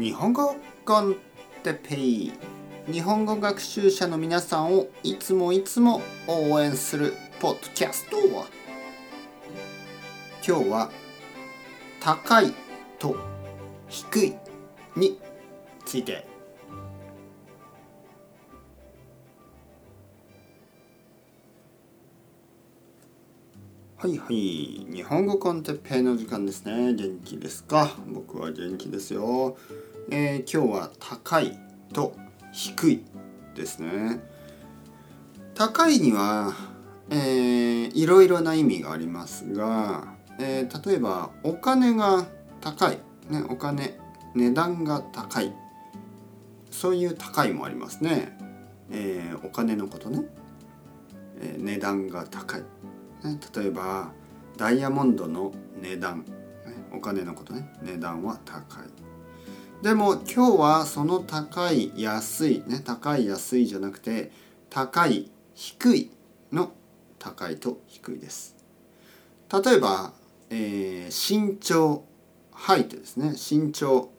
日本語コンテペイ日本語学習者の皆さんをいつもいつも応援するポッドキャスト今日は高いと低いについてはいはい。日本語コンテッペイの時間ですね。元気ですか？僕は元気ですよ、えー、今日は高いと低いですね。高いには、えー、いろいろな意味がありますが、えー、例えばお金が高い、ね、お金値段が高い。そういう高いもありますね、えー、お金のことね、えー、値段が高い。ね、例えばダイヤモンドの値段、ね、お金のことね。値段は高い。でも今日はその高い安いね高い安いじゃなくて高い低いの高いと低いです。例えば、えー、身長ハイトですね。身長、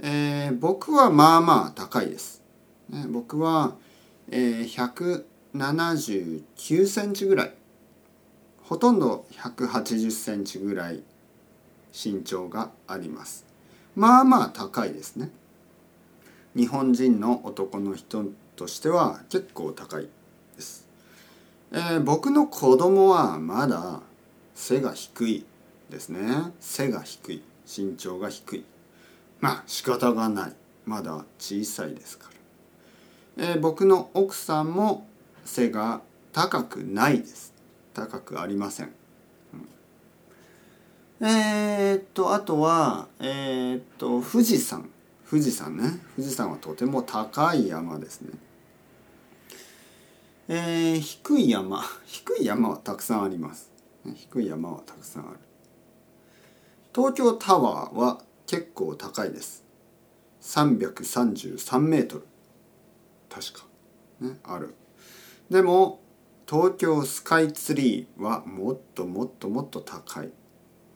えー、僕はまあまあ高いです、ね、僕は、えー、179センチぐらい。ほとんど180センチぐらい身長があります。まあまあ高いですね。日本人の男の人としては結構高いです、えー、僕の子供はまだ背が低いですね。背が低い。身長が低い。まあ仕方がない。まだ小さいですから、えー、僕の奥さんも背が高くないです。高くありません。うん、えー、っとあとはえー、っと富士山富士山ね富士山はとても高い山ですね。えー、低い山 低い山はたくさんあります。低い山はたくさんある。東京タワーは結構高いです。333メートル確かねある。でも東京スカイツリーはもっともっともっと高い、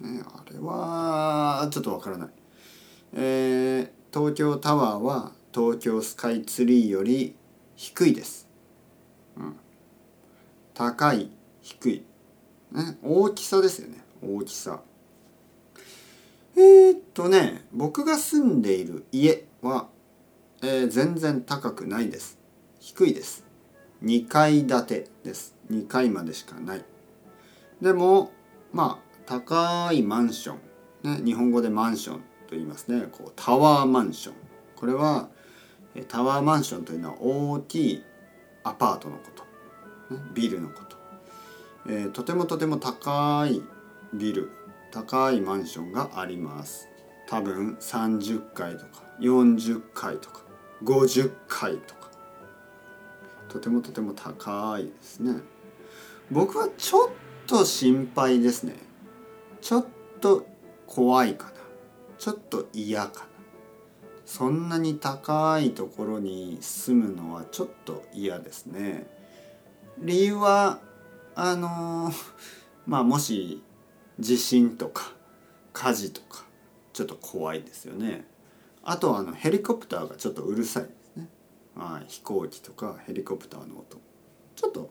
ね、あれはちょっとわからない、えー、東京タワーは東京スカイツリーより低いです、うん、高い低い、ね、大きさですよね。大きさ。えー、っとね僕が住んでいる家は、えー、全然高くないです。低いです。2階建てです。2階までしかない。でもまあ高いマンション、ね、日本語でマンションと言いますね。こうタワーマンション。これはタワーマンションというのは大きいアパートのこと、ね、ビルのこと、えー、とてもとても高いビル。高いマンションがあります。多分30階とか40階とか50階とか。とてもとても高いですね。僕はちょっと心配ですね。ちょっと怖いかな。ちょっと嫌かな。そんなに高いところに住むのはちょっと嫌ですね。理由はあの まあもし地震とか火事とかちょっと怖いですよね。あとはあのヘリコプターがちょっとうるさいはい、飛行機とかヘリコプターの音。ちょっと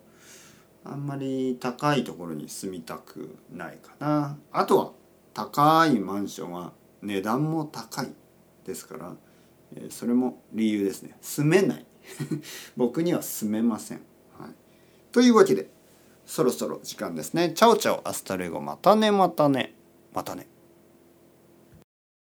あんまり高いところに住みたくないかな。あとは高いマンションは値段も高いですから、えそれも理由ですね。住めない。僕には住めません、はい、というわけでそろそろ時間ですね。チャオチャオアスタレゴまたねまたねまたね。